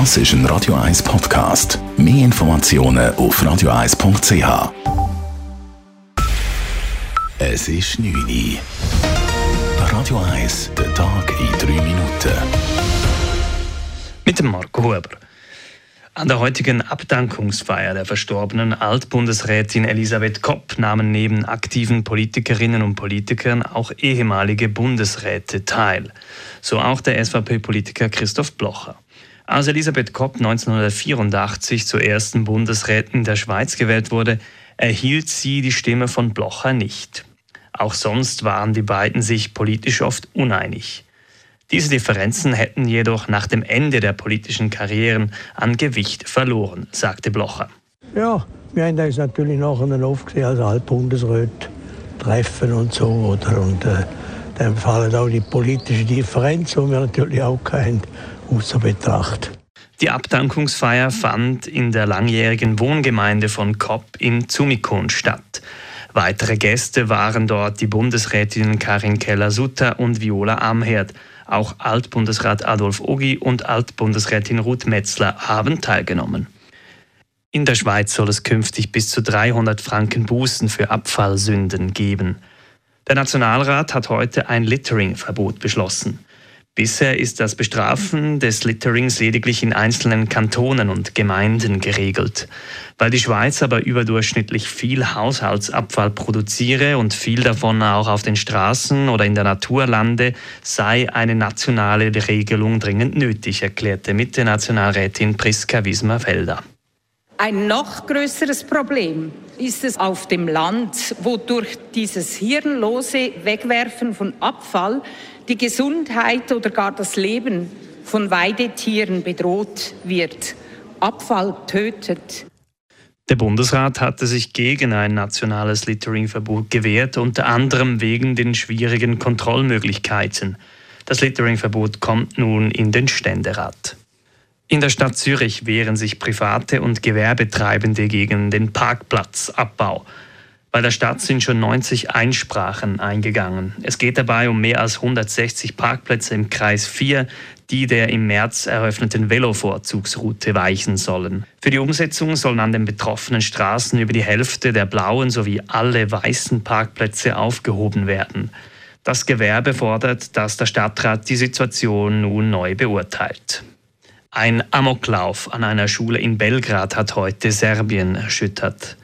Das ist ein Radio 1 Podcast. Mehr Informationen auf radio1.ch. Es ist 9 Uhr. Radio 1, der Tag in 3 Minuten. Mit dem Marco Huber. An der heutigen Abdankungsfeier der verstorbenen Altbundesrätin Elisabeth Kopp nahmen neben aktiven Politikerinnen und Politikern auch ehemalige Bundesräte teil. So auch der SVP-Politiker Christoph Blocher. Als Elisabeth Kopp 1984 zur ersten Bundesrätin der Schweiz gewählt wurde, erhielt sie die Stimme von Blocher nicht. Auch sonst waren die beiden sich politisch oft uneinig. Diese Differenzen hätten jedoch nach dem Ende der politischen Karrieren an Gewicht verloren, sagte Blocher. Ja, wir haben uns natürlich nachher oft gesehen als Altbundesrat treffen und so. Oder? Und äh, dann fallen auch die politischen Differenzen, die wir natürlich auch kennen, außer Betracht. Die Abdankungsfeier fand in der langjährigen Wohngemeinde von Kopp in Zumikon statt. Weitere Gäste waren dort die Bundesrätinnen Karin Keller-Sutter und Viola Amherd. Auch Altbundesrat Adolf Ogi und Altbundesrätin Ruth Metzler haben teilgenommen. In der Schweiz soll es künftig bis zu 300 Franken Bußen für Abfallsünden geben. Der Nationalrat hat heute ein Littering-Verbot beschlossen. Bisher ist das Bestrafen des Litterings lediglich in einzelnen Kantonen und Gemeinden geregelt. Weil die Schweiz aber überdurchschnittlich viel Haushaltsabfall produziere und viel davon auch auf den Straßen oder in der Natur lande, sei eine nationale Regelung dringend nötig, erklärte Mitte-Nationalrätin Priska Wismar-Felder. Ein noch größeres Problem ist es auf dem Land, wo durch dieses hirnlose Wegwerfen von Abfall die Gesundheit oder gar das Leben von Weidetieren bedroht wird. Abfall tötet. Der Bundesrat hatte sich gegen ein nationales Litteringverbot gewehrt, unter anderem wegen den schwierigen Kontrollmöglichkeiten. Das Litteringverbot kommt nun in den Ständerat. In der Stadt Zürich wehren sich private und Gewerbetreibende gegen den Parkplatzabbau. Bei der Stadt sind schon 90 Einsprachen eingegangen. Es geht dabei um mehr als 160 Parkplätze im Kreis 4, die der im März eröffneten Velovorzugsroute weichen sollen. Für die Umsetzung sollen an den betroffenen Straßen über die Hälfte der blauen sowie alle weißen Parkplätze aufgehoben werden. Das Gewerbe fordert, dass der Stadtrat die Situation nun neu beurteilt. Ein Amoklauf an einer Schule in Belgrad hat heute Serbien erschüttert.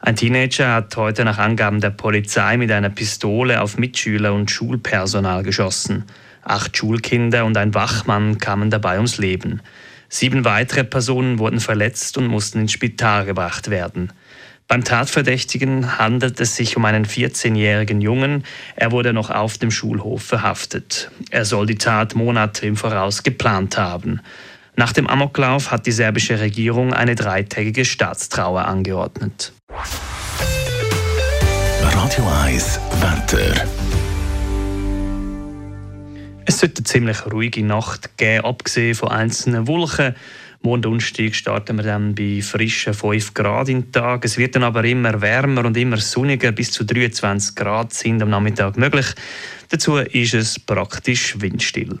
Ein Teenager hat heute nach Angaben der Polizei mit einer Pistole auf Mitschüler und Schulpersonal geschossen. Acht Schulkinder und ein Wachmann kamen dabei ums Leben. Sieben weitere Personen wurden verletzt und mussten ins Spital gebracht werden. Beim Tatverdächtigen handelt es sich um einen 14-jährigen Jungen. Er wurde noch auf dem Schulhof verhaftet. Er soll die Tat Monate im Voraus geplant haben. Nach dem Amoklauf hat die serbische Regierung eine dreitägige Staatstrauer angeordnet. Radio 1 Wetter. Es sollte eine ziemlich ruhige Nacht geben, abgesehen von einzelnen Wolken. Morgen Donnerstag starten wir dann bei frischen 5 Grad im Tag. Es wird dann aber immer wärmer und immer sonniger. Bis zu 23 Grad sind am Nachmittag möglich. Dazu ist es praktisch windstill.